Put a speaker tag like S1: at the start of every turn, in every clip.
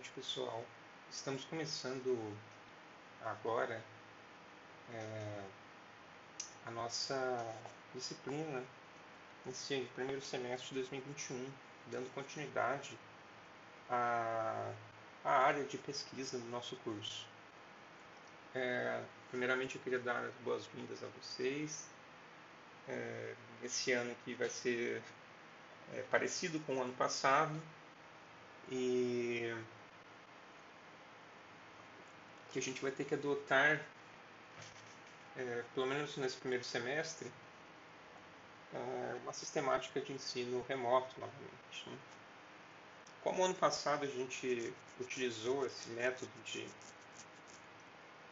S1: tarde, pessoal. Estamos começando agora é, a nossa disciplina nesse primeiro semestre de 2021, dando continuidade à, à área de pesquisa do nosso curso. É, primeiramente, eu queria dar as boas-vindas a vocês. É, esse ano que vai ser é, parecido com o ano passado e que a gente vai ter que adotar, é, pelo menos nesse primeiro semestre, é, uma sistemática de ensino remoto novamente. Né? Como ano passado a gente utilizou esse método de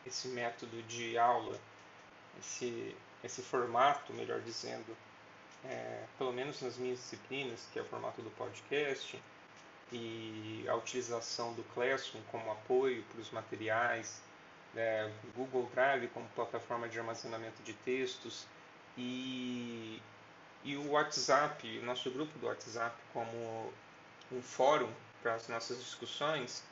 S1: esse método de aula, esse, esse formato, melhor dizendo, é, pelo menos nas minhas disciplinas, que é o formato do podcast, e a utilização do Classroom como apoio para os materiais, é, Google Drive como plataforma de armazenamento de textos e, e o WhatsApp, nosso grupo do WhatsApp como um fórum para as nossas discussões,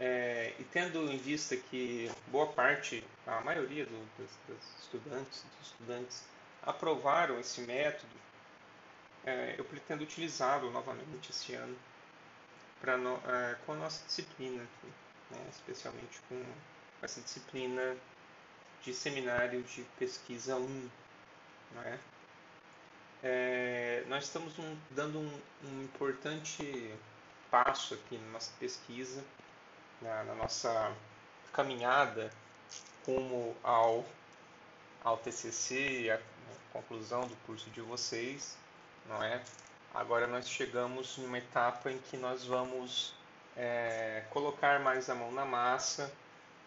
S1: é, e tendo em vista que boa parte, a maioria do, das, estudantes, dos estudantes aprovaram esse método, é, eu pretendo utilizá-lo novamente esse ano no, é, com a nossa disciplina aqui, né? especialmente com essa disciplina de seminário de pesquisa 1. Né? É, nós estamos um, dando um, um, importante passo aqui na nossa pesquisa, na, na nossa caminhada rumo ao, ao TCC, a, a conclusão do curso de vocês, não é? Agora nós chegamos numa etapa em que nós vamos é, colocar mais a mão na massa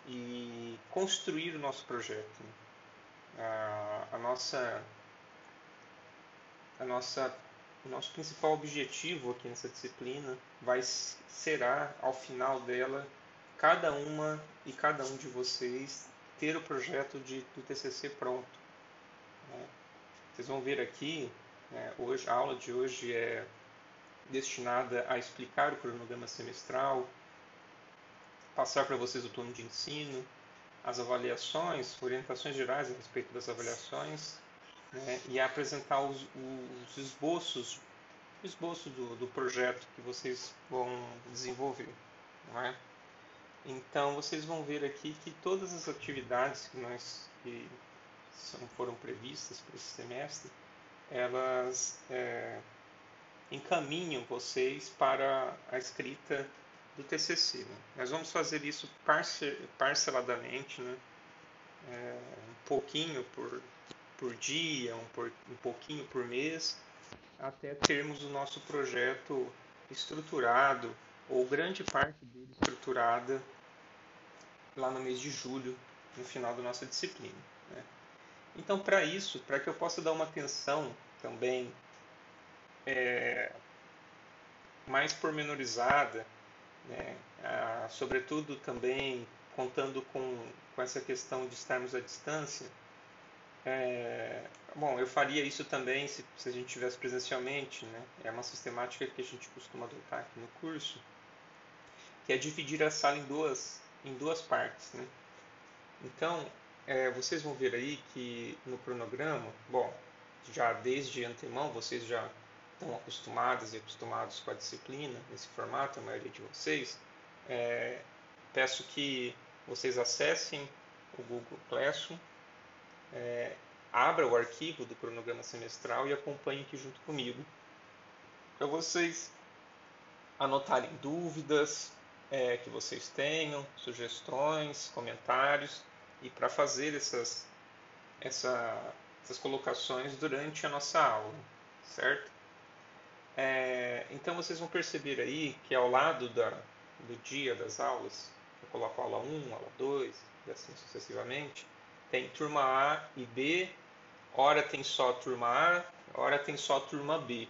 S1: e construir o nosso projeto. A, a nossa, a nossa, o nosso principal objetivo aqui nessa disciplina vai será ao final dela cada uma e cada um de vocês ter o projeto de, do TCC pronto. Né? Vocês vão ver aqui é, hoje, a aula de hoje é destinada a explicar o cronograma semestral, passar para vocês o plano de ensino, as avaliações, orientações gerais a respeito das avaliações né, e apresentar os, os esboços, o esboço do, do, projeto que vocês vão desenvolver. É? Então vocês vão ver aqui que todas as atividades que nós que são, foram previstas para esse semestre elas é, encaminham vocês para a escrita do TCC. Né? Nós vamos fazer isso parceladamente, né? É, um pouquinho por, por dia, um, por, um pouquinho por mês, até termos o nosso projeto estruturado, ou grande parte dele estruturada, lá no mês de julho, no final da nossa disciplina. Né? Então, para isso, para que eu possa dar uma atenção também é, mais pormenorizada, né, ah, sobretudo também contando com, com essa questão de estarmos à distância, é, bom, eu faria isso também se, se a gente tivesse presencialmente, né? É uma sistemática que a gente costuma adotar aqui no curso, que é dividir a sala em duas, em duas partes, né? Então, é, vocês vão ver aí que no cronograma, bom, já desde antemão vocês já estão acostumadas e acostumados com a disciplina nesse formato, a maioria de vocês, é, peço que vocês acessem o Google Classroom, é, abra o arquivo do cronograma semestral e acompanhem aqui junto comigo, para vocês anotarem dúvidas é, que vocês tenham, sugestões, comentários e para fazer essas, essa, essas colocações durante a nossa aula, certo? É, então vocês vão perceber aí que ao lado da, do dia das aulas, eu coloco aula 1, aula 2 e assim sucessivamente, tem turma A e B, hora tem só turma A, hora tem só turma B.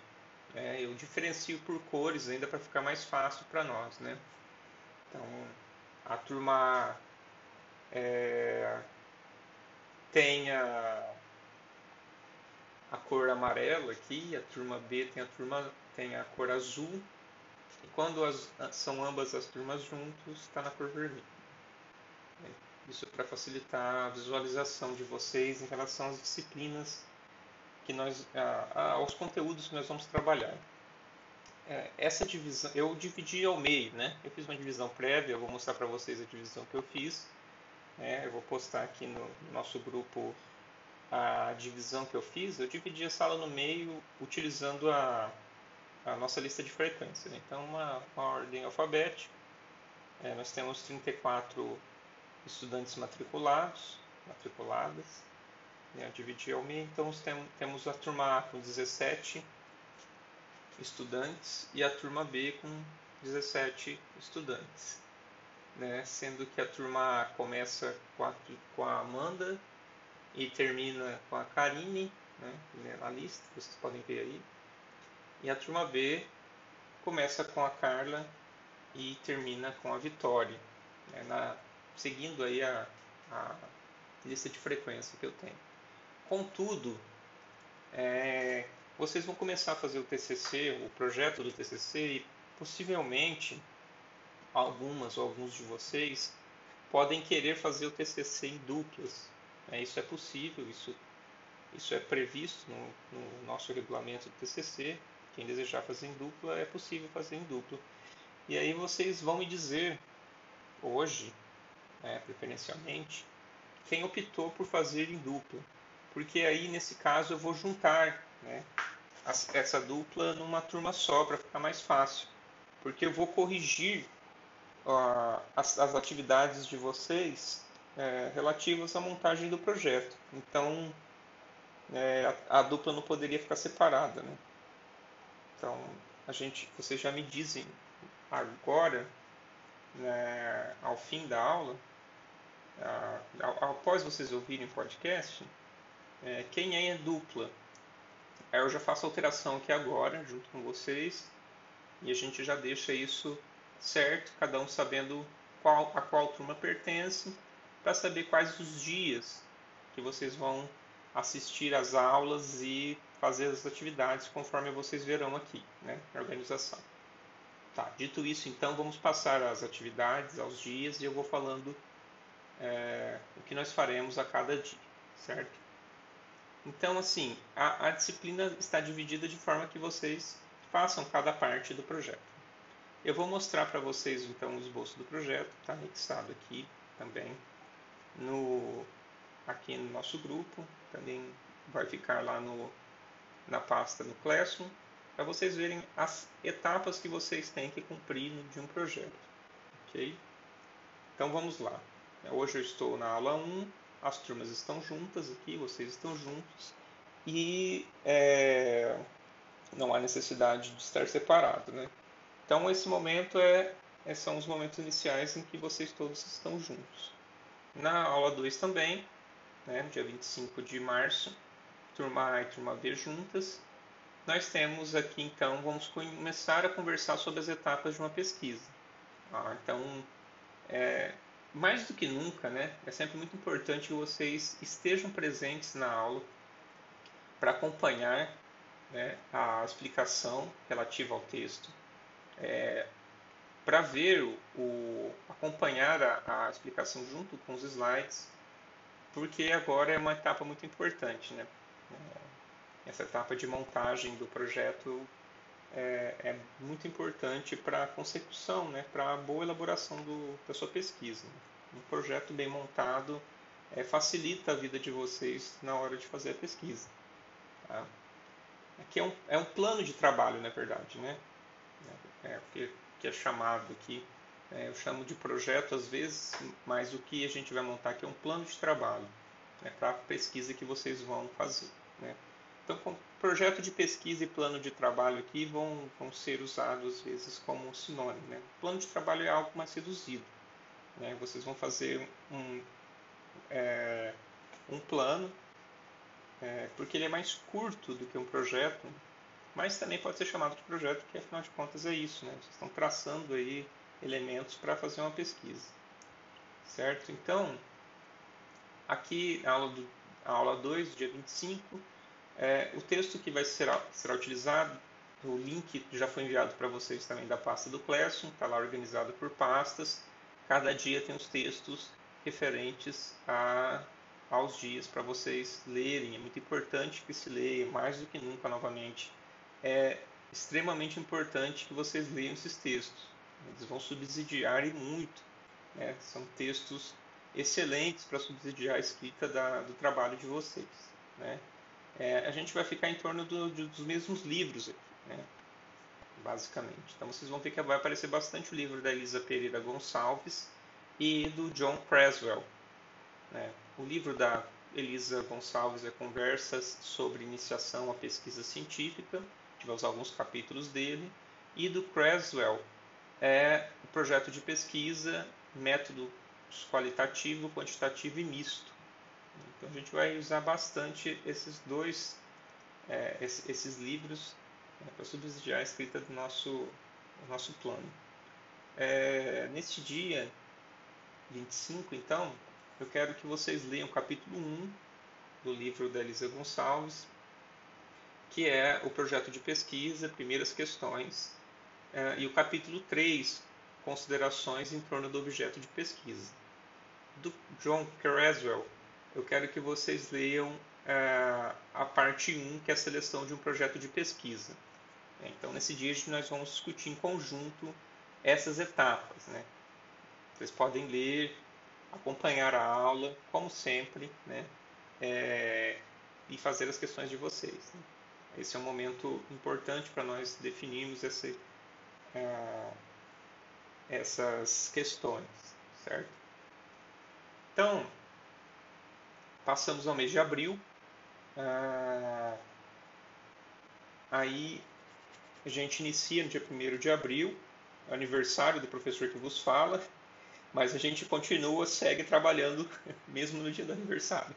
S1: É, eu diferencio por cores ainda para ficar mais fácil para nós, né? Então, a turma A é, tem a, a cor amarela aqui, a turma B tem a turma tem a cor azul E quando as, são ambas as turmas juntos, está na cor vermelha. Isso é para facilitar a visualização de vocês em relação às disciplinas que nós, a, aos conteúdos que nós vamos trabalhar. É, essa divisão, eu dividi ao meio, né? Eu fiz uma divisão prévia, eu vou mostrar para vocês a divisão que eu fiz. É, eu vou postar aqui no nosso grupo a divisão que eu fiz. Eu dividi a sala no meio utilizando a, a nossa lista de frequência. Né? Então, uma, uma ordem alfabética. É, nós temos 34 estudantes matriculados, matriculadas. Né? Eu dividi ao meio, então temos a turma A com 17 estudantes e a turma B com 17 estudantes. Né? Sendo que a turma começa com a, com a Amanda e termina com a Karine, né? na lista, vocês podem ver aí. E a turma B começa com a Carla e termina com a Vitória, né? na, seguindo aí a, a lista de frequência que eu tenho. Contudo, é, vocês vão começar a fazer o TCC, o projeto do TCC, e possivelmente algumas ou alguns de vocês podem querer fazer o TCC em duplas. Né? Isso é possível, isso, isso é previsto no, no nosso regulamento do TCC. Quem desejar fazer em dupla, é possível fazer em dupla. E aí vocês vão me dizer, hoje, né, preferencialmente, quem optou por fazer em dupla. Porque aí, nesse caso, eu vou juntar né, essa dupla numa turma só para ficar mais fácil. Porque eu vou corrigir as, as, atividades de vocês é, relativas à montagem do projeto. Então, é, a, a, dupla não poderia ficar separada. Né? Então, a gente, vocês já me dizem agora, né, ao fim da aula, após vocês ouvirem o podcast, é, quem é dupla Aí eu já faço a alteração aqui agora, junto com vocês, e a gente já deixa isso certo, cada um sabendo qual, a qual turma pertence, para saber quais os dias que vocês vão assistir às aulas e fazer as atividades conforme vocês verão aqui, né, na organização. Tá, dito isso, então vamos passar às atividades, aos dias, e eu vou falando é, o que nós faremos a cada dia, certo? Então, assim, a, a disciplina está dividida de forma que vocês façam cada parte do projeto. Eu vou mostrar para vocês então o esboço do projeto, está anexado aqui também no aqui no nosso grupo, também vai ficar lá no, na pasta no Classroom, para vocês verem as etapas que vocês têm que cumprir de um projeto. Ok? Então vamos lá. Hoje eu estou na aula 1, as turmas estão juntas aqui, vocês estão juntos e é, não há necessidade de estar separado, né? Então esse momento é, é, são os momentos iniciais em que vocês todos estão juntos. Na aula 2 também, né, dia 25 de março, turma A e turma B juntas, nós temos aqui então, vamos começar a conversar sobre as etapas de uma pesquisa. Ah, então, é, mais do que nunca, né, é sempre muito importante que vocês estejam presentes na aula para acompanhar né, a explicação relativa ao texto, é, para ver o, o acompanhar a, a, explicação junto com os slides, porque agora é uma etapa muito importante, né? É, essa etapa de montagem do projeto é, é muito importante para a consecução, né, para a boa elaboração do, da sua pesquisa. Um projeto bem montado é, facilita a vida de vocês na hora de fazer a pesquisa. Tá? Aqui é um, é um plano de trabalho, na verdade, né? É, que, é chamado aqui, é, eu chamo de projeto às vezes, mas o que a gente vai montar aqui é um plano de trabalho né, para a pesquisa que vocês vão fazer. Né? Então, projeto de pesquisa e plano de trabalho aqui vão, vão ser usados às vezes como sinônimo. Né? Plano de trabalho é algo mais reduzido. Né? Vocês vão fazer um, é, um plano, é, porque ele é mais curto do que um projeto, mas também pode ser chamado de projeto, porque afinal de contas é isso. Né? Vocês estão traçando aí elementos para fazer uma pesquisa. Certo? Então, aqui a aula, do, aula 2, dia 25, é, o texto que vai ser será utilizado o link já foi enviado para vocês também da pasta do Classroom, está lá organizado por pastas. Cada dia tem os textos referentes a, aos dias para vocês lerem. É muito importante que se leia, mais do que nunca, novamente. É extremamente importante que vocês leiam esses textos. Eles vão subsidiar e muito. Né? São textos excelentes para subsidiar a escrita da, do trabalho de vocês. Né? É, a gente vai ficar em torno do, dos mesmos livros aqui né? basicamente. Então vocês vão ver que vai aparecer bastante o livro da Elisa Pereira Gonçalves e do John Creswell. Né? O livro da Elisa Gonçalves é Conversas sobre Iniciação à Pesquisa Científica, tivemos alguns capítulos dele, e do Creswell é o projeto de pesquisa, método qualitativo, quantitativo e misto. Então a gente vai usar bastante esses dois, é, esses livros né, para subsidiar a escrita do nosso, do nosso plano. É, neste dia 25, então, eu quero que vocês leiam o capítulo 1 do livro da Elisa Gonçalves, que é o projeto de pesquisa, primeiras questões, é, e o capítulo 3, considerações em torno do objeto de pesquisa. Do John Creswell, eu quero que vocês leiam é, a parte 1, que é a seleção de um projeto de pesquisa. Então, nesse dia, nós vamos discutir em conjunto essas etapas. Né? Vocês podem ler, acompanhar a aula, como sempre, né? É, e fazer as questões de vocês. Né? Esse é um momento importante para nós definirmos uh, essas questões, certo? Então, passamos ao mês de abril. Uh, aí a gente inicia no dia 1 de abril, aniversário do professor que vos fala, mas a gente continua, segue trabalhando mesmo no dia do aniversário.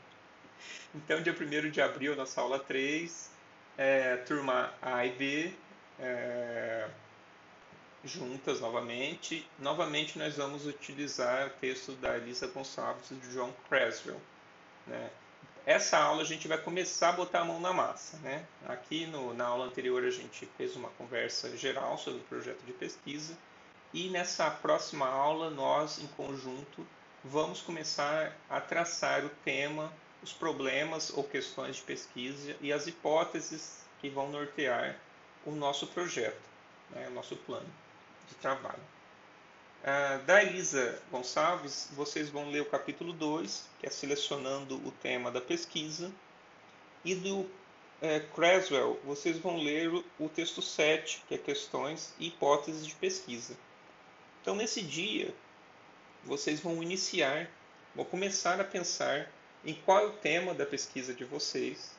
S1: Então, dia 1 de abril, nossa aula 3, é, turma A e B, é, juntas novamente. Novamente, nós vamos utilizar o texto da Elisa Gonçalves e do John Creswell. Né? Essa aula a gente vai começar a botar a mão na massa. Né? Aqui no, na aula anterior a gente fez uma conversa geral sobre o projeto de pesquisa e nessa próxima aula nós, em conjunto, vamos começar a traçar o tema, os problemas ou questões de pesquisa e as hipóteses que vão nortear o nosso projeto, né? o nosso plano de trabalho. Uh, da Elisa Gonçalves, vocês vão ler o capítulo 2, que é selecionando o tema da pesquisa, e do uh, Creswell, vocês vão ler o, o texto 7, que é questões e hipóteses de pesquisa. Então, nesse dia, vocês vão iniciar, vão começar a pensar em qual é o tema da pesquisa de vocês,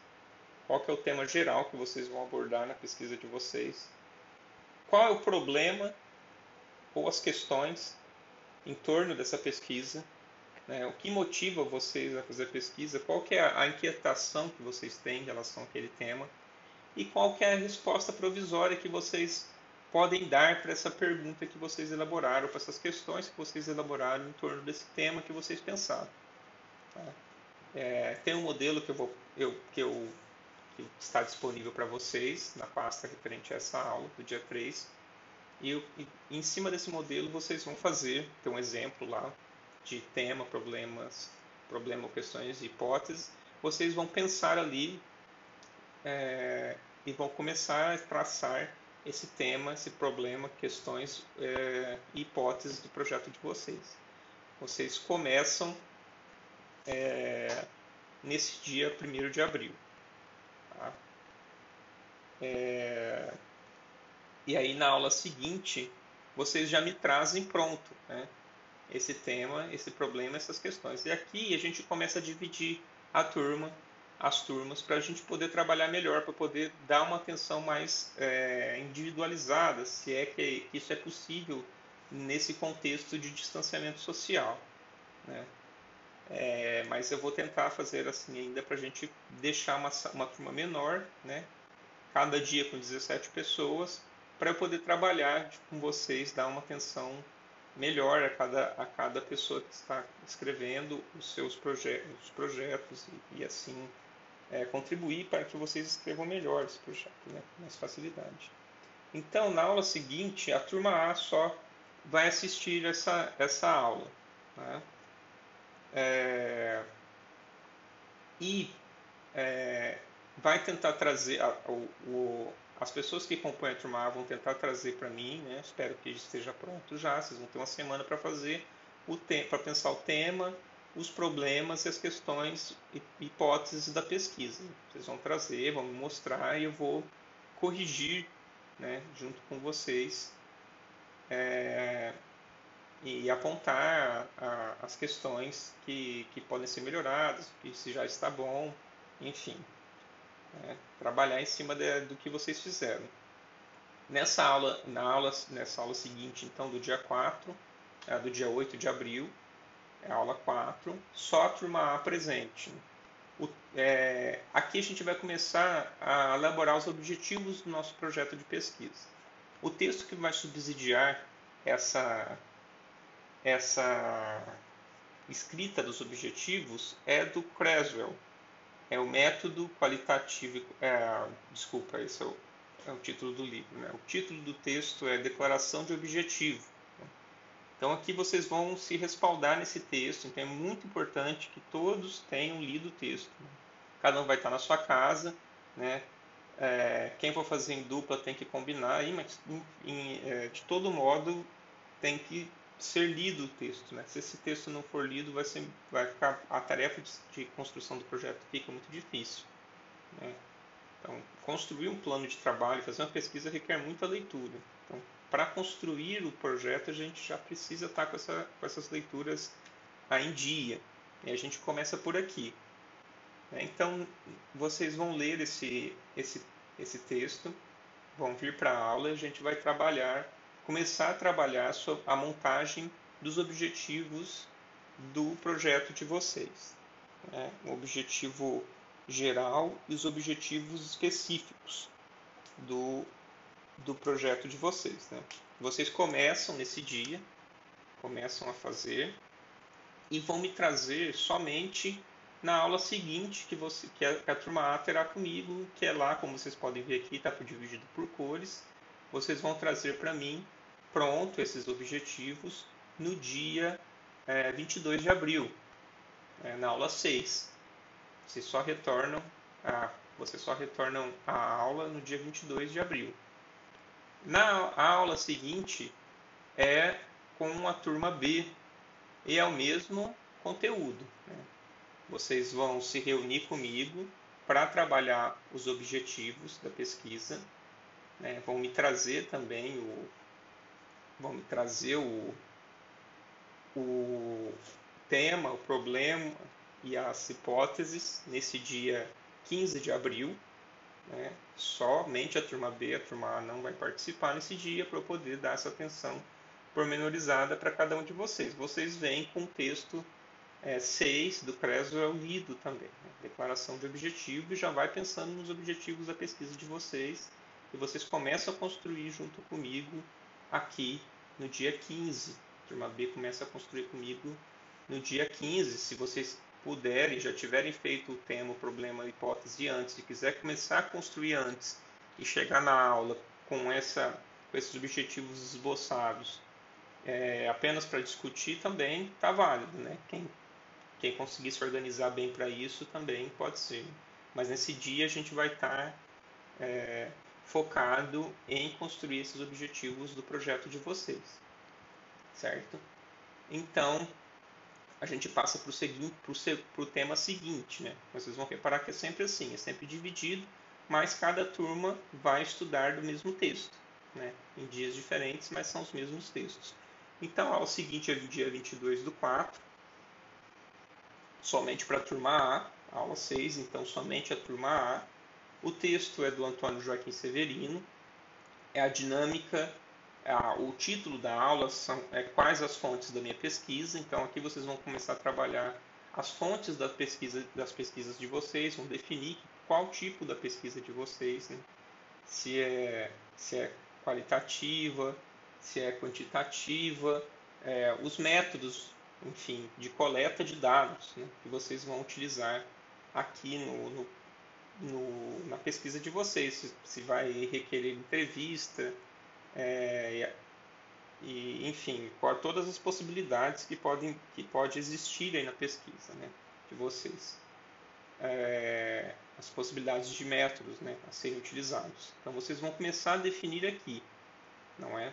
S1: qual é o tema geral que vocês vão abordar na pesquisa de vocês, qual é o problema ou as questões em torno dessa pesquisa, né? o que motiva vocês a fazer pesquisa, qual que é a inquietação que vocês têm em relação àquele tema e qual que é a resposta provisória que vocês podem dar para essa pergunta que vocês elaboraram, para essas questões que vocês elaboraram em torno desse tema que vocês pensaram. Tá? É, tem um modelo que eu vou, eu, que eu que está disponível para vocês na pasta referente a essa aula do dia 3 e, e, em cima desse modelo vocês vão fazer, tem um exemplo lá de tema, problemas, problema, questões e hipóteses. Vocês vão pensar ali é, e vão começar a traçar esse tema, esse problema, questões é, e hipóteses do projeto de vocês. Vocês começam é, nesse dia 1 de abril. Tá? É, e aí na aula seguinte vocês já me trazem pronto né? esse tema, esse problema, essas questões. E aqui a gente começa a dividir a turma, as turmas, para a gente poder trabalhar melhor, para poder dar uma atenção mais é, individualizada, se é que isso é possível nesse contexto de distanciamento social. Né? É, mas eu vou tentar fazer assim ainda para a gente deixar uma, uma turma menor, né? cada dia com 17 pessoas, para eu poder trabalhar com vocês, dar uma atenção melhor a cada, a cada pessoa que está escrevendo os seus proje os projetos e, e assim é, contribuir para que vocês escrevam melhor esse projeto, né, com mais facilidade. Então, na aula seguinte, a turma A só vai assistir essa, essa aula. Né? É, e é, vai tentar trazer, a, o, o, as pessoas que compõem a turma vão tentar trazer para mim, né? espero que esteja pronto já, vocês vão ter uma semana para fazer, para pensar o tema, os problemas e as questões, hipóteses da pesquisa. Vocês vão trazer, vão me mostrar e eu vou corrigir né, junto com vocês é, e apontar a, as questões que, que podem ser melhoradas, que se já está bom, enfim, é, trabalhar em cima de, do que vocês fizeram. Nessa aula, na aula, nessa aula seguinte, então, do dia 4, é, do dia 8 de abril, é a aula 4, só a turma A presente. O, é, aqui a gente vai começar a elaborar os objetivos do nosso projeto de pesquisa. O texto que vai subsidiar essa, essa escrita dos objetivos é do Creswell. É o método qualitativo. É, desculpa, esse é o, é o título do livro. Né? O título do texto é Declaração de Objetivo. Então aqui vocês vão se respaldar nesse texto, então é muito importante que todos tenham lido o texto. Cada um vai estar na sua casa, né? É, quem for fazer em dupla tem que combinar, mas é, de todo modo tem que ser lido o texto. Né? Se esse texto não for lido, vai, ser, vai ficar a tarefa de, de construção do projeto fica muito difícil. Né? Então, construir um plano de trabalho, fazer uma pesquisa requer muita leitura. Então, para construir o projeto, a gente já precisa estar com, essa, com essas leituras em dia. E a gente começa por aqui. Né? Então, vocês vão ler esse, esse, esse texto, vão vir para a aula e a gente vai trabalhar, começar a trabalhar a montagem dos objetivos do projeto de vocês. Né? O objetivo geral e os objetivos específicos do, do projeto de vocês. Né? Vocês começam nesse dia, começam a fazer e vão me trazer somente na aula seguinte que, você, que, a, que a turma A terá comigo, que é lá, como vocês podem ver aqui, está dividido por cores. Vocês vão trazer para mim pronto esses objetivos no dia é, 22 de abril, é, na aula 6. Vocês só retornam a, vocês só retornam a aula no dia 22 de abril. Na aula seguinte é com a turma B e é o mesmo conteúdo. Né? Vocês vão se reunir comigo para trabalhar os objetivos da pesquisa. Né? Vão me trazer também o vão me trazer o, o tema, o problema e as hipóteses nesse dia 15 de abril. Né? Somente a turma B, a turma A não vai participar nesse dia para eu poder dar essa atenção pormenorizada para cada um de vocês. Vocês vêm com o texto é, 6 do Creswell lido também, né? declaração de objetivo, e já vai pensando nos objetivos da pesquisa de vocês, e vocês começam a construir junto comigo aqui no dia 15. A turma B começa a construir comigo no dia 15. Se vocês puderem, já tiverem feito o tema, o problema, a hipótese antes, e quiser começar a construir antes e chegar na aula com, essa, com esses objetivos esboçados, é, apenas para discutir também está válido, né? Quem, quem conseguir se organizar bem para isso também pode ser. Mas nesse dia a gente vai estar tá, é, focado em construir esses objetivos do projeto de vocês, certo? Então, a gente passa para o o tema seguinte, né? Vocês vão reparar que é sempre assim, é sempre dividido, mas cada turma vai estudar do mesmo texto, né? Em dias diferentes, mas são os mesmos textos. Então, aula seguinte é do dia 22 do 4, somente para a turma A, aula 6, então somente a turma A. O texto é do Antônio Joaquim Severino, é a dinâmica o título da aula são é, quais as fontes da minha pesquisa. Então aqui vocês vão começar a trabalhar as fontes da pesquisa, das pesquisas de vocês, vão definir qual tipo da pesquisa de vocês, né? se, é, se é qualitativa, se é quantitativa, é, os métodos, enfim, de coleta de dados né? que vocês vão utilizar aqui no, no, no, na pesquisa de vocês, se, se vai requerer entrevista, é, e, enfim, todas as possibilidades que podem que pode existir aí na pesquisa né, de vocês. É, as possibilidades de métodos né, a serem utilizados. Então vocês vão começar a definir aqui, não é?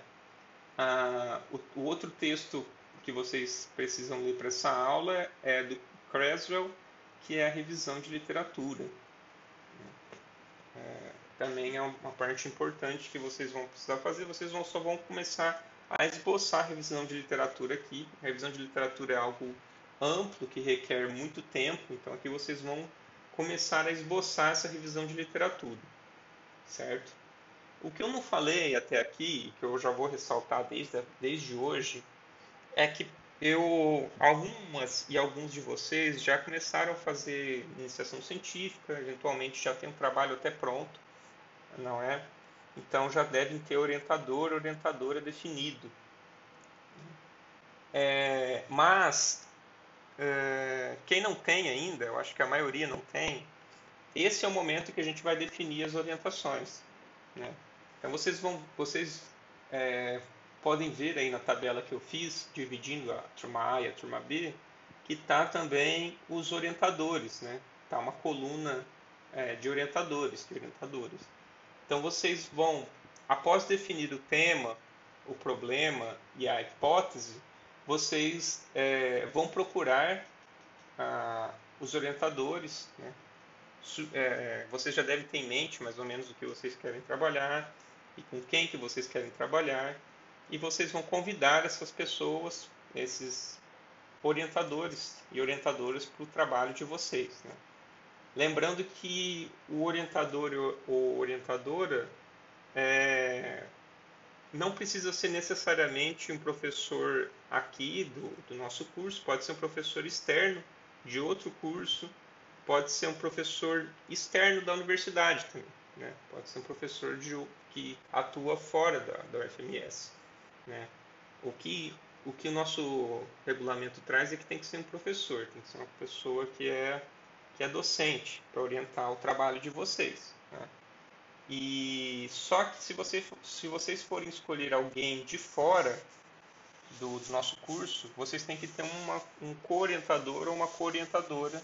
S1: Ah, o, o, outro texto que vocês precisam ler para essa aula é do Creswell, que é a revisão de literatura. É, também é uma parte importante que vocês vão precisar fazer. Vocês vão, só vão começar a esboçar a revisão de literatura aqui. A revisão de literatura é algo amplo que requer muito tempo, então aqui vocês vão começar a esboçar essa revisão de literatura, certo? O que eu não falei até aqui, que eu já vou ressaltar desde, desde hoje, é que eu, algumas e alguns de vocês já começaram a fazer iniciação científica, eventualmente já tem um trabalho até pronto, não é? Então já devem ter orientador, orientadora definido. É, mas é, quem não tem ainda, eu acho que a maioria não tem, esse é o momento que a gente vai definir as orientações. Né? Então vocês vão, vocês é, podem ver aí na tabela que eu fiz, dividindo a turma A e a turma B, que está também os orientadores, né? Tá uma coluna é, de orientadores, de orientadores. Então vocês vão, após definir o tema, o problema e a hipótese, vocês é, vão procurar ah, os orientadores. Né? É, vocês já devem ter em mente mais ou menos o que vocês querem trabalhar e com quem que vocês querem trabalhar e vocês vão convidar essas pessoas, esses orientadores e orientadoras para o trabalho de vocês. Né? Lembrando que o orientador ou orientadora é, não precisa ser necessariamente um professor aqui do, do nosso curso, pode ser um professor externo de outro curso, pode ser um professor externo da universidade também, né? pode ser um professor de, que atua fora da, da UFMS. Né? O, que, o que o nosso regulamento traz é que tem que ser um professor, tem que ser uma pessoa que é que é docente para orientar o trabalho de vocês. Né? E só que se, você, se vocês forem escolher alguém de fora do, do nosso curso, vocês têm que ter uma, um co-orientador ou uma co-orientadora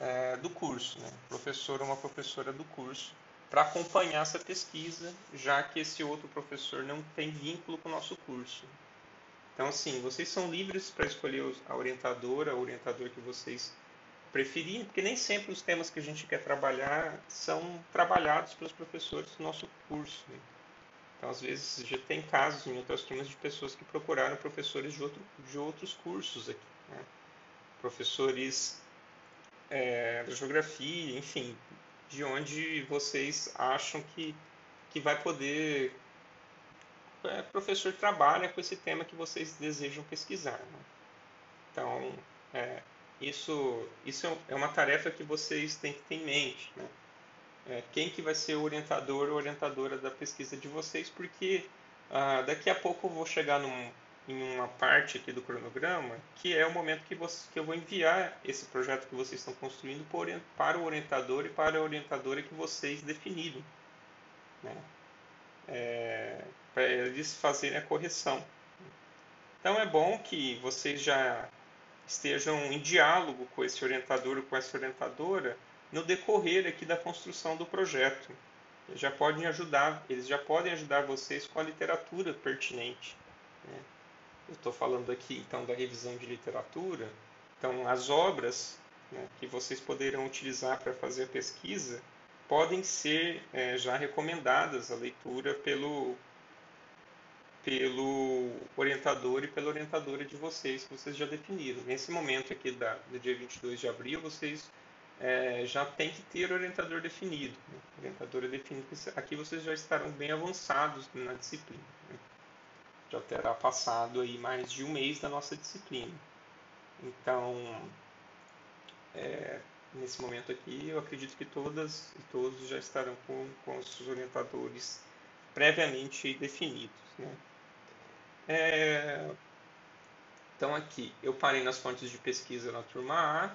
S1: é, do curso, né? professor ou uma professora do curso, para acompanhar essa pesquisa, já que esse outro professor não tem vínculo com o nosso curso. Então, assim, vocês são livres para escolher a orientadora, o orientador que vocês preferir, porque nem sempre os temas que a gente quer trabalhar são trabalhados pelos professores do nosso curso. Né? Então, às vezes, já tem casos em outras turmas de pessoas que procuraram professores de, outro, de outros cursos aqui. Né? Professores é, da geografia, enfim, de onde vocês acham que, que vai poder. É, professor trabalha com esse tema que vocês desejam pesquisar. Né? Então, é, isso, isso é uma tarefa que vocês têm que ter em mente. Né? É, quem que vai ser o orientador ou orientadora da pesquisa de vocês, porque ah, daqui a pouco eu vou chegar num, em uma parte aqui do cronograma, que é o momento que, você, que eu vou enviar esse projeto que vocês estão construindo para o orientador e para a orientadora que vocês definiram. Né? É, para eles fazerem a correção. Então é bom que vocês já estejam em diálogo com esse orientador ou com essa orientadora no decorrer aqui da construção do projeto. Eles já podem ajudar, eles já podem ajudar vocês com a literatura pertinente. Né? Estou falando aqui então da revisão de literatura. Então as obras né, que vocês poderão utilizar para fazer a pesquisa podem ser é, já recomendadas a leitura pelo pelo orientador e pela orientadora de vocês, que vocês já definiram. Nesse momento aqui da, do dia 22 de abril, vocês é, já têm que ter orientador definido. Né? Orientadora definida, aqui vocês já estarão bem avançados na disciplina. Né? Já terá passado aí mais de um mês da nossa disciplina. Então, é, nesse momento aqui, eu acredito que todas e todos já estarão com, com os orientadores previamente definidos. Né? É... Então aqui, eu parei nas fontes de pesquisa na turma A,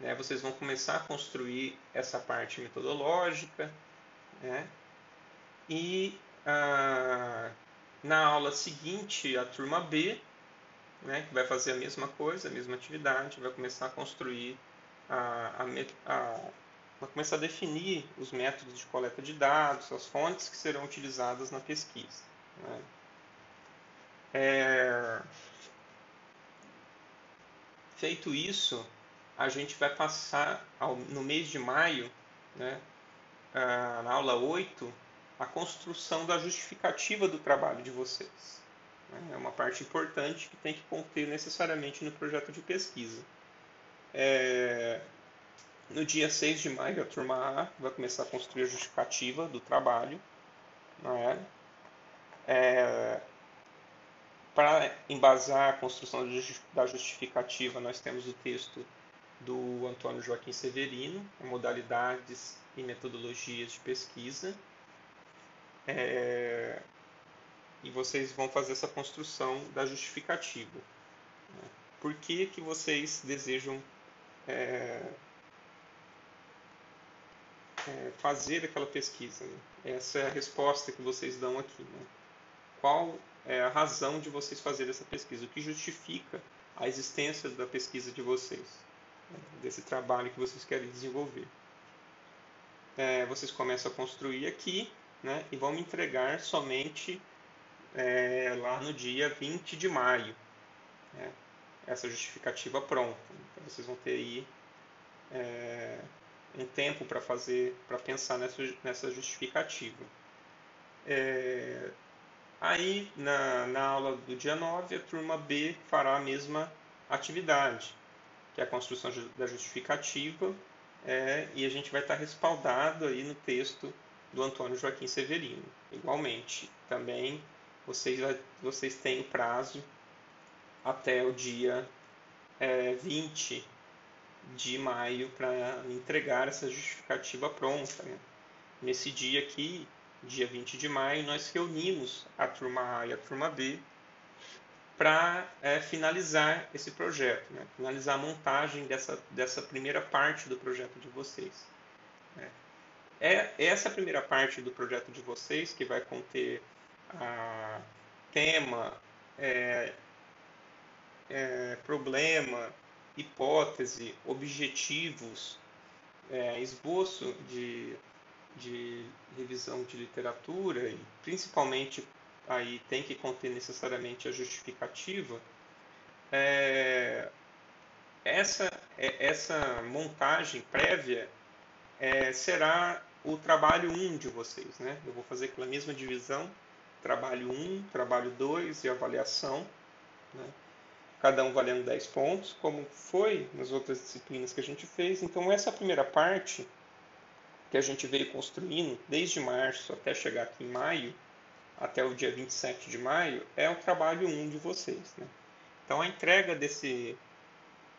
S1: né, vocês vão começar a construir essa parte metodológica, né, e ah, na aula seguinte, a turma B, né, que vai fazer a mesma coisa, a mesma atividade, vai começar a construir, a, a, a, vai começar a definir os métodos de coleta de dados, as fontes que serão utilizadas na pesquisa. Né. É, feito isso, a gente vai passar ao, no mês de maio, né, na aula 8, a construção da justificativa do trabalho de vocês. É uma parte importante que tem que conter necessariamente no projeto de pesquisa. É... No dia 6 de maio, a turma A vai começar a construir a justificativa do trabalho. É? É... Para embasar a construção da justificativa, nós temos o texto do Antônio Joaquim Severino, Modalidades e Metodologias de Pesquisa. É, e vocês vão fazer essa construção da justificativa. Né? Por que, que vocês desejam é, é, fazer aquela pesquisa? Né? Essa é a resposta que vocês dão aqui. Né? Qual é a razão de vocês fazerem essa pesquisa? O que justifica a existência da pesquisa de vocês? Né? Desse trabalho que vocês querem desenvolver. É, vocês começam a construir aqui né, e vão me entregar somente é, lá no dia 20 de maio. Né, essa justificativa pronta. Então vocês vão ter aí é, um tempo para fazer, para pensar nessa, nessa justificativa. É, aí na, na aula do dia 9, a turma B fará a mesma atividade, que é a construção da justificativa, é, e a gente vai estar respaldado aí no texto do Antônio Joaquim Severino. Igualmente, também vocês, vocês têm prazo até o dia é, 20 de maio para entregar essa justificativa pronta. Né? Nesse dia aqui, dia 20 de maio, nós reunimos a turma A e a turma B para é, finalizar esse projeto, né? finalizar a montagem dessa, dessa primeira parte do projeto de vocês. Né? É essa primeira parte do projeto de vocês que vai conter a tema, é, é, problema, hipótese, objetivos, é, esboço de, de revisão de literatura e principalmente aí tem que conter necessariamente a justificativa. É, essa, é, essa montagem prévia é, será o trabalho 1 de vocês. Né? Eu vou fazer aquela mesma divisão, trabalho 1, trabalho 2 e avaliação. Né? Cada um valendo 10 pontos, como foi nas outras disciplinas que a gente fez. Então, essa primeira parte que a gente veio construindo desde março até chegar aqui em maio, até o dia 27 de maio, é o trabalho 1 de vocês. Né? Então, a entrega desse,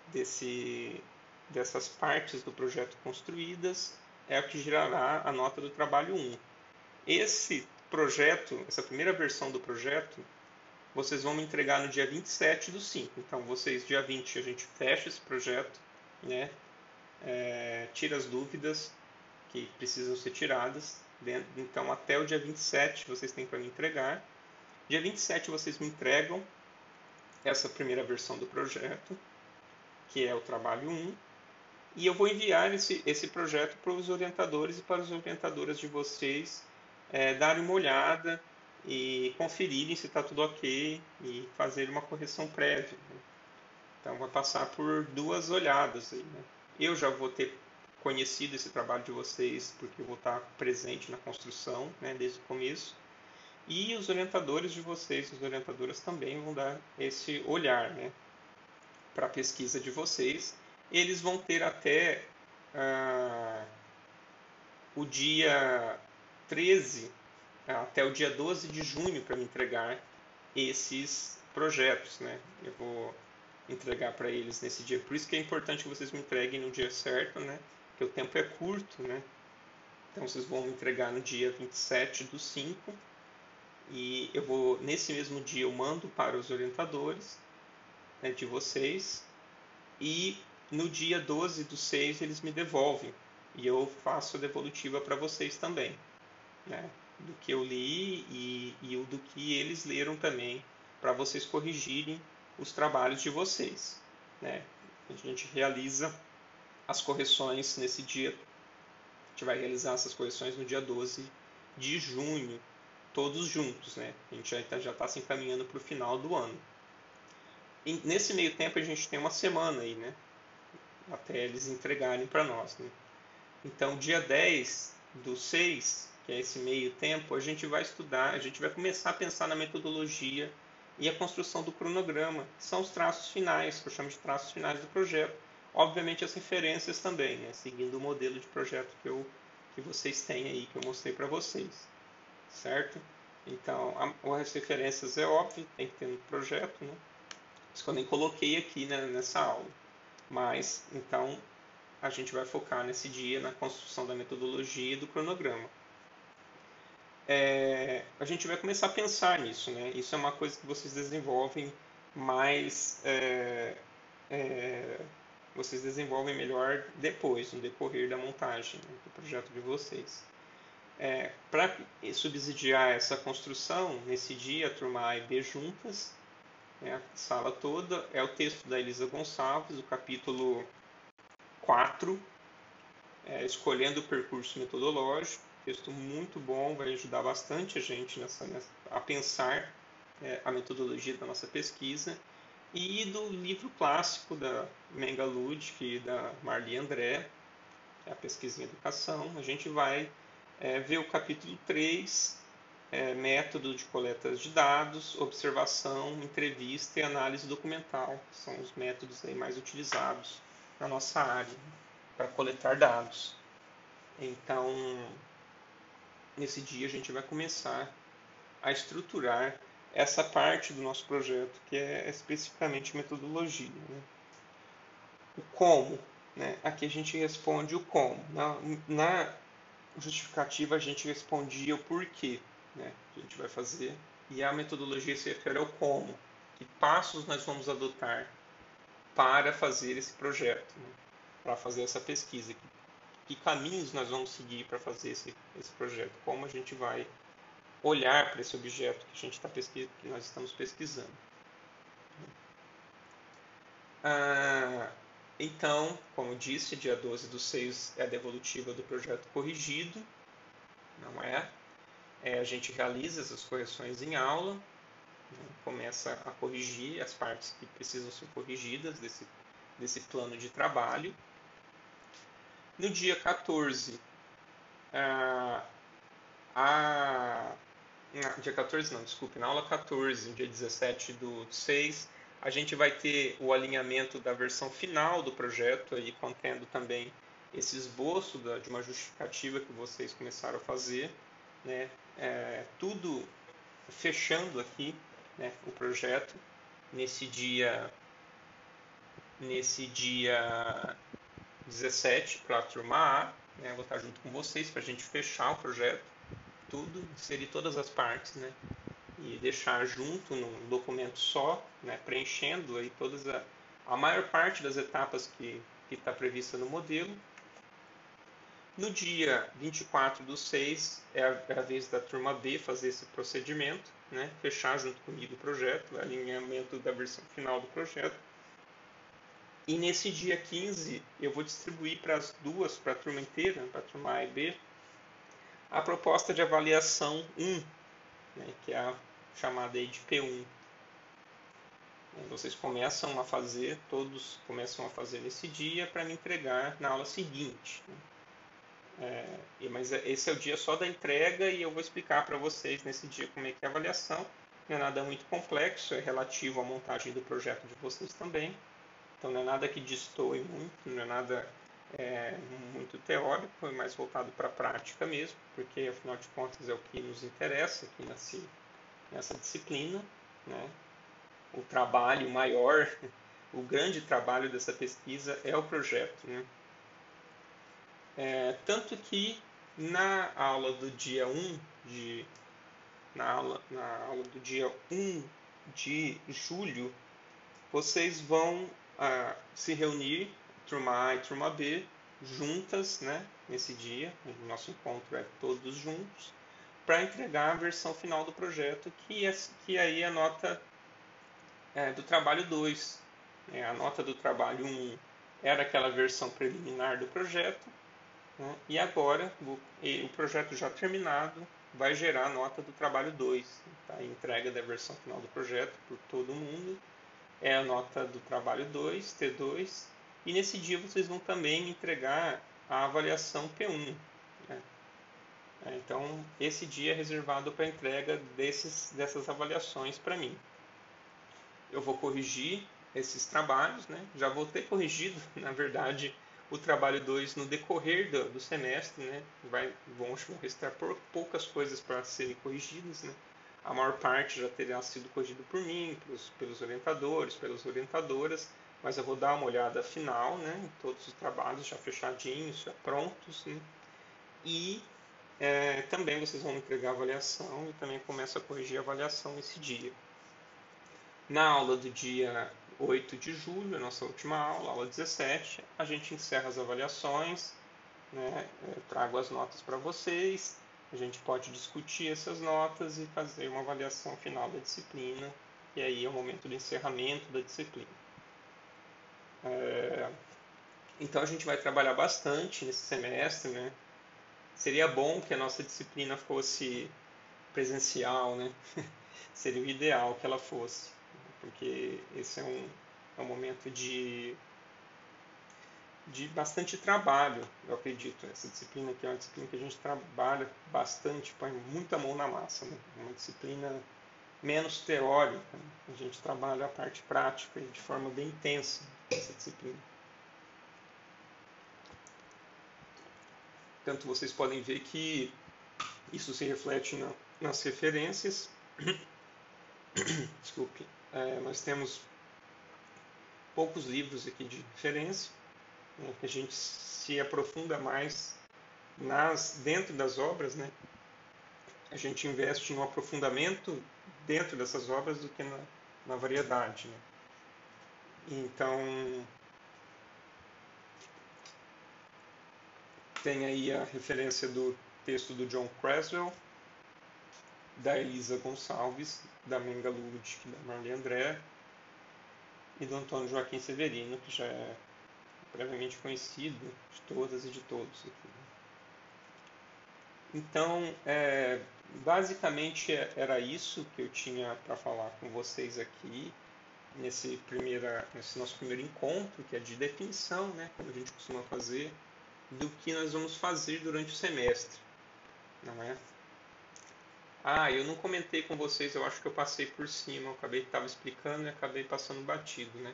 S1: desse, dessas partes do projeto construídas é o que gerará a nota do trabalho 1. Esse projeto, essa primeira versão do projeto, vocês vão me entregar no dia 27 do 5. Então, vocês, dia 20, a gente fecha esse projeto, né? É, tira as dúvidas que precisam ser tiradas. Dentro, então, até o dia 27 vocês têm para me entregar. Dia 27 vocês me entregam essa primeira versão do projeto, que é o trabalho 1 e eu vou enviar esse, esse projeto para os orientadores e para as orientadoras de vocês é, darem uma olhada e conferirem se está tudo ok e fazer uma correção prévia. Né? Então, vai passar por duas olhadas. Aí, né? Eu já vou ter conhecido esse trabalho de vocês, porque eu vou estar presente na construção né, desde o começo. E os orientadores de vocês, as orientadoras também vão dar esse olhar né, para a pesquisa de vocês eles vão ter até ah, o dia 13, até o dia 12 de junho para me entregar esses projetos, né? Eu vou entregar para eles nesse dia. Por isso que é importante que vocês me entreguem no dia certo, né? Porque o tempo é curto, né? Então vocês vão me entregar no dia 27 do 5 e eu vou nesse mesmo dia eu mando para os orientadores né, de vocês e no dia 12 do 6 eles me devolvem e eu faço a devolutiva para vocês também, né? do que eu li e, e do que eles leram também, para vocês corrigirem os trabalhos de vocês. Né? A gente realiza as correções nesse dia, a gente vai realizar essas correções no dia 12 de junho, todos juntos, né? A gente já está tá se encaminhando para o final do ano. E nesse meio tempo a gente tem uma semana aí, né? Até eles entregarem para nós, né? Então, dia 10 do 6, que é esse meio tempo, a gente vai estudar, a gente vai começar a pensar na metodologia e a construção do cronograma, que são os traços finais, que eu chamo de traços finais do projeto. Obviamente as referências também, né? seguindo o modelo de projeto que, eu, que vocês têm aí, que eu mostrei para vocês. Certo? Então, a, as referências é óbvio, tem que ter no projeto, né? Isso que eu nem coloquei aqui né, nessa aula. Mas, então, a gente vai focar nesse dia na construção da metodologia e do cronograma. É, a gente vai começar a pensar nisso, né? Isso é uma coisa que vocês desenvolvem mais, é, é, vocês desenvolvem melhor depois, no decorrer da montagem né, do projeto de vocês. É, Para subsidiar essa construção, nesse dia, a turma A e B juntas, né, a sala toda, é o texto da Elisa Gonçalves, o capítulo 4, é, escolhendo o percurso metodológico. Texto muito bom, vai ajudar bastante a gente nessa, nessa a pensar é, a metodologia da nossa pesquisa. E do livro clássico da Menga Ludwig e da Marli André, é a pesquisa em educação, a gente vai é, ver o capítulo 3, é, método de coleta de dados, observação, entrevista e análise documental, são os métodos aí mais utilizados na nossa área para coletar dados. Então, nesse dia a gente vai começar a estruturar essa parte do nosso projeto, que é especificamente metodologia. Né? O como, né? aqui a gente responde o como. Na, na justificativa a gente respondia o porquê né? que a gente vai fazer, e a metodologia se refere ao como, que passos nós vamos adotar para fazer esse projeto, né? para fazer essa pesquisa. Que, que caminhos nós vamos seguir para fazer esse, esse projeto? Como a gente vai olhar para esse objeto que a gente está que nós estamos pesquisando? Ah, então, como disse, dia 12 do 6 é a devolutiva do projeto corrigido, não é? É a gente realiza essas correções em aula, começa a corrigir as partes que precisam ser corrigidas desse, desse plano de trabalho. No dia 14, a, a, dia 14 não, desculpe, na aula 14, dia 17 do 6, a gente vai ter o alinhamento da versão final do projeto, aí contendo também esse esboço da, de uma justificativa que vocês começaram a fazer, né? É, tudo fechando aqui né, o projeto nesse dia nesse dia 17 para a turma A, né, vou estar junto com vocês para a gente fechar o projeto, tudo, inserir todas as partes, né, e deixar junto num documento só, né, preenchendo aí todas a, a maior parte das etapas que está prevista no modelo. No dia 24 do 6 é a, é a vez da turma B fazer esse procedimento, né, fechar junto comigo o projeto, alinhamento da versão final do projeto. E nesse dia 15 eu vou distribuir para as duas, para a turma inteira, para a turma A e B, a proposta de avaliação 1, né, que é a chamada aí de P1. Vocês começam a fazer, todos começam a fazer nesse dia para me entregar na aula seguinte. Né? É, mas é, esse é o dia só da entrega e eu vou explicar para vocês nesse dia como é que é a avaliação. Não é nada muito complexo, é relativo à montagem do projeto de vocês também. Então não é nada que destoe muito, não é nada é, muito teórico, é mais voltado para a prática mesmo, porque afinal de contas é o que nos interessa aqui nessa disciplina. Né? O trabalho maior, o grande trabalho dessa pesquisa é o projeto. Né? É, tanto que na aula do dia 1 de na aula, na aula do dia 1 de julho, vocês vão ah, se reunir turma A e turma B juntas, né, nesse dia, o nosso encontro é todos juntos, para entregar a versão final do projeto, que, é, que aí é a nota é, do trabalho 2. É, a nota do trabalho 1 um era aquela versão preliminar do projeto, né, e agora o, o, projeto já terminado vai gerar a nota do trabalho 2, tá? a entrega da versão final do projeto por todo mundo. É a nota do trabalho 2, T2, e nesse dia vocês vão também entregar a avaliação P1. Né? É, então, esse dia é reservado para entrega desses, dessas avaliações para mim. Eu vou corrigir esses trabalhos, né? já vou ter corrigido, na verdade, o trabalho 2 no decorrer do, do, semestre. Né? Vai, vão restar poucas coisas para serem corrigidas. Né? A maior parte já terá sido corrigido por mim, pelos, pelos orientadores, pelas orientadoras mas eu vou dar uma olhada final, né, em todos os trabalhos já fechadinhos, já prontos, né, e é, também vocês vão entregar a avaliação e também começa a corrigir a avaliação esse dia. Na aula do dia 8 de julho, nossa última aula, aula 17, a gente encerra as avaliações, né, eu trago as notas para vocês, a gente pode discutir essas notas e fazer uma avaliação final da disciplina, e aí é o momento do encerramento da disciplina. É, então a gente vai trabalhar bastante nesse semestre, né? Seria bom que a nossa disciplina fosse presencial, né? Seria o ideal que ela fosse, porque esse é um, é um momento de de bastante trabalho, eu acredito. Essa disciplina aqui é uma disciplina que a gente trabalha bastante, põe muita mão na massa. Né? É uma disciplina menos teórica, a gente trabalha a parte prática de forma bem intensa essa disciplina. Portanto, vocês podem ver que isso se reflete na, nas referências. Desculpe. É, nós temos poucos livros aqui de referência, né, que a gente se aprofunda mais nas dentro das obras, né? A gente investe no aprofundamento dentro dessas obras do que na, na variedade. Né? Então, tem aí a referência do texto do John Creswell, da Elisa Gonçalves, da Menga Ludic, da Marli André e do Antônio Joaquim Severino, que já é previamente conhecido de todas e de todos aqui. Então, é, basicamente era isso que eu tinha para falar com vocês aqui nesse, primeira, nesse nosso primeiro encontro, que é de definição, né, como a gente costuma fazer, do que nós vamos fazer durante o semestre. Não é? Ah, eu não comentei com vocês, eu acho que eu passei por cima, eu acabei estava explicando e acabei passando batido, né?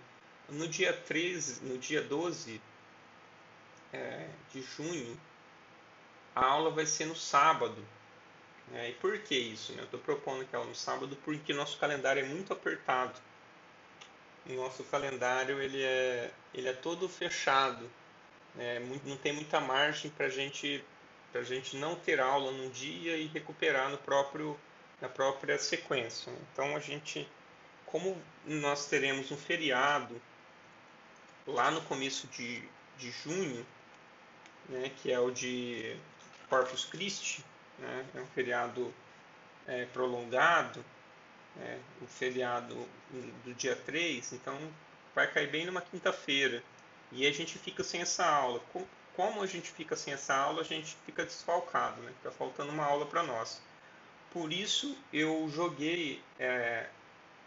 S1: No dia 13, no dia 12 é, de junho, a aula vai ser no sábado. Né? E por que isso? Né? Eu estou propondo que ela no sábado porque nosso calendário é muito apertado o nosso calendário ele é, ele é todo fechado. Né? não tem muita margem para gente, a gente não ter aula num dia e recuperar no próprio, na própria sequência. Né? Então a gente, como nós teremos um feriado lá no começo de, de junho, né, que é o de Corpus Christi, né, é um feriado é, prolongado, é, o feriado do dia 3, então vai cair bem numa quinta-feira. E a gente fica sem essa aula. Como a gente fica sem essa aula, a gente fica desfalcado, né? fica faltando uma aula para nós. Por isso eu joguei é,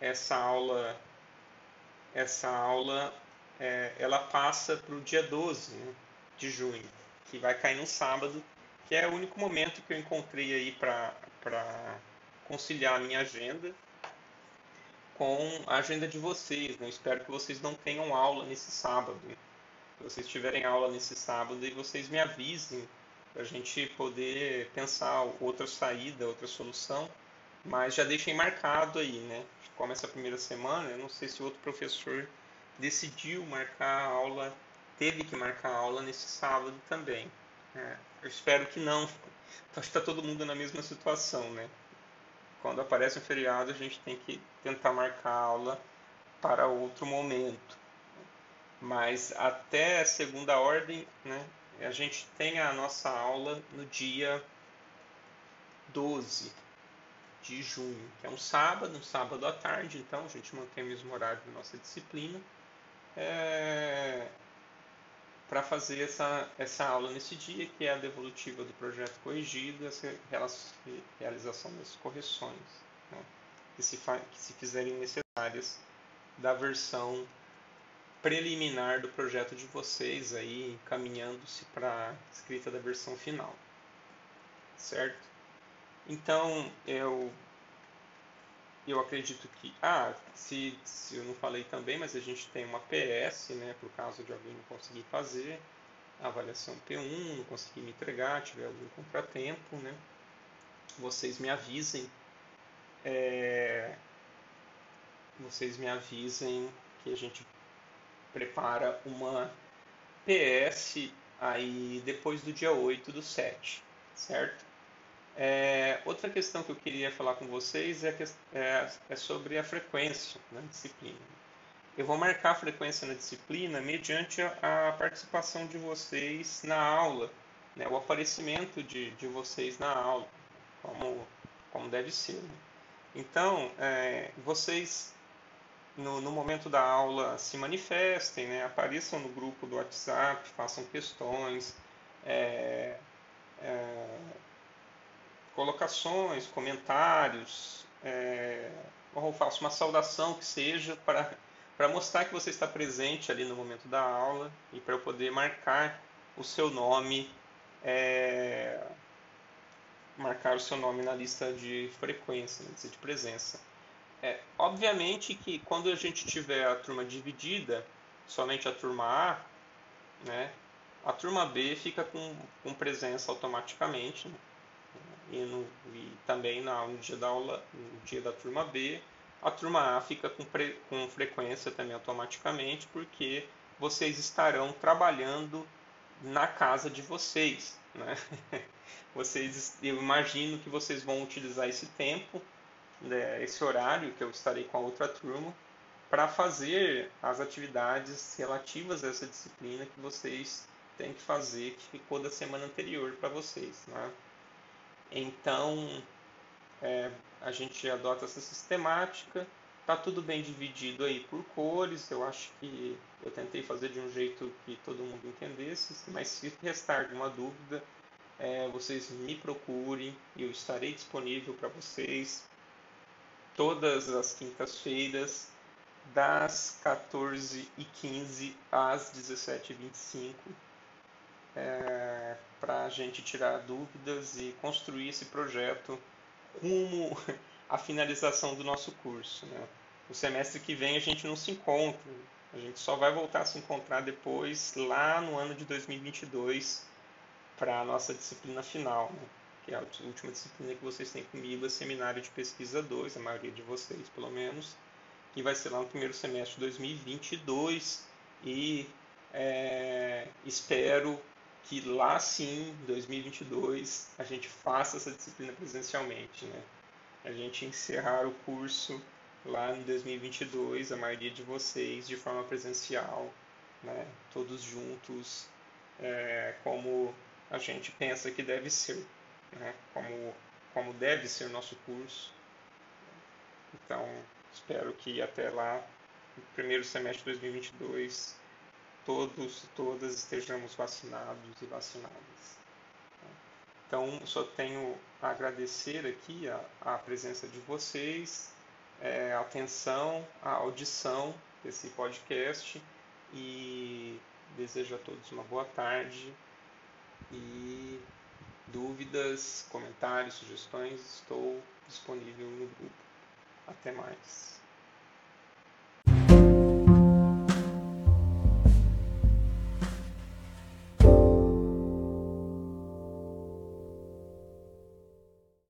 S1: essa aula, essa aula é, ela passa para o dia 12 né, de junho, que vai cair no sábado, que é o único momento que eu encontrei aí para conciliar a minha agenda com a agenda de vocês. Né? Espero que vocês não tenham aula nesse sábado. Vocês tiverem aula nesse sábado, e vocês me avisem para a gente poder pensar outra saída, outra solução. Mas já deixem marcado aí, né? Como essa primeira semana, eu não sei se o outro professor decidiu marcar a aula, teve que marcar a aula nesse sábado também. É, eu espero que não. Acho que está todo mundo na mesma situação, né? quando aparece um feriado, a gente tem que tentar marcar a aula para outro momento. Mas até segunda ordem, né, a gente tem a nossa aula no dia 12 de junho, que é um sábado, um sábado à tarde, então a gente mantém o mesmo horário da nossa disciplina. É, para fazer essa, essa aula nesse dia, que é a devolutiva do projeto corrigido e a realização das correções né, que, se que se fizerem necessárias da versão preliminar do projeto de vocês aí, encaminhando-se para a escrita da versão final. Certo? Então, eu eu acredito que, ah, se, se eu não falei também, mas a gente tem uma PS, né, por caso de alguém não conseguir fazer, a avaliação P1, não conseguir me entregar, tiver algum contratempo, né, vocês me avisem, é, vocês me avisem que a gente prepara uma PS aí depois do dia 8 do 7, certo? É, outra questão que eu queria falar com vocês é, que, é, é sobre a frequência na disciplina. Eu vou marcar a frequência na disciplina mediante a, a participação de vocês na aula, né, o aparecimento de, de vocês na aula, como, como deve ser. Né? Então, é, vocês no, no, momento da aula se manifestem, né? apareçam no grupo do WhatsApp, façam questões, é, é, colocações, comentários, é, ou faço uma saudação que seja para, para mostrar que você está presente ali no momento da aula e para eu poder marcar o seu nome, é, marcar o seu nome na lista de frequência, na lista de presença. É, obviamente que quando a gente tiver a turma dividida, somente a turma A, né, a turma B fica com, com presença automaticamente. Né? E, no, e também na, no dia da aula, no dia da turma B, a turma A fica com, pre, com frequência também automaticamente, porque vocês estarão trabalhando na casa de vocês. Né? Vocês, eu imagino que vocês vão utilizar esse tempo né, esse horário que eu estarei com a outra turma para fazer as atividades relativas a essa disciplina que vocês têm que fazer, que ficou da semana anterior para vocês. Né? Então, é, a gente adota essa sistemática, está tudo bem dividido aí por cores, eu acho que eu tentei fazer de um jeito que todo mundo entendesse, mas se restar de uma dúvida, é, vocês me procurem, eu estarei disponível para vocês todas as quintas-feiras, das 14h15 às 17h25, é, para a gente tirar dúvidas e construir esse projeto rumo à finalização do nosso curso. Né? O semestre que vem a gente não se encontra, a gente só vai voltar a se encontrar depois, lá no ano de 2022, para a nossa disciplina final. Né? Que é a última disciplina que vocês têm comigo, é Seminário de Pesquisa 2, a maioria de vocês pelo menos, que vai ser lá no primeiro semestre de 2022 e é, espero que lá sim, 2022, a gente faça essa disciplina presencialmente, né? A gente encerrar o curso lá em 2022, a maioria de vocês de forma presencial, né? Todos juntos, é, como a gente pensa que deve ser né, como, como deve ser nosso curso. Então, espero que até lá, no primeiro semestre de 2022, todos todas estejamos vacinados e vacinadas. Então, só tenho a agradecer aqui a, a presença de vocês, é, a atenção, a audição desse podcast e desejo a todos uma boa tarde e Dúvidas, comentários, sugestões, estou disponível no grupo. Até mais.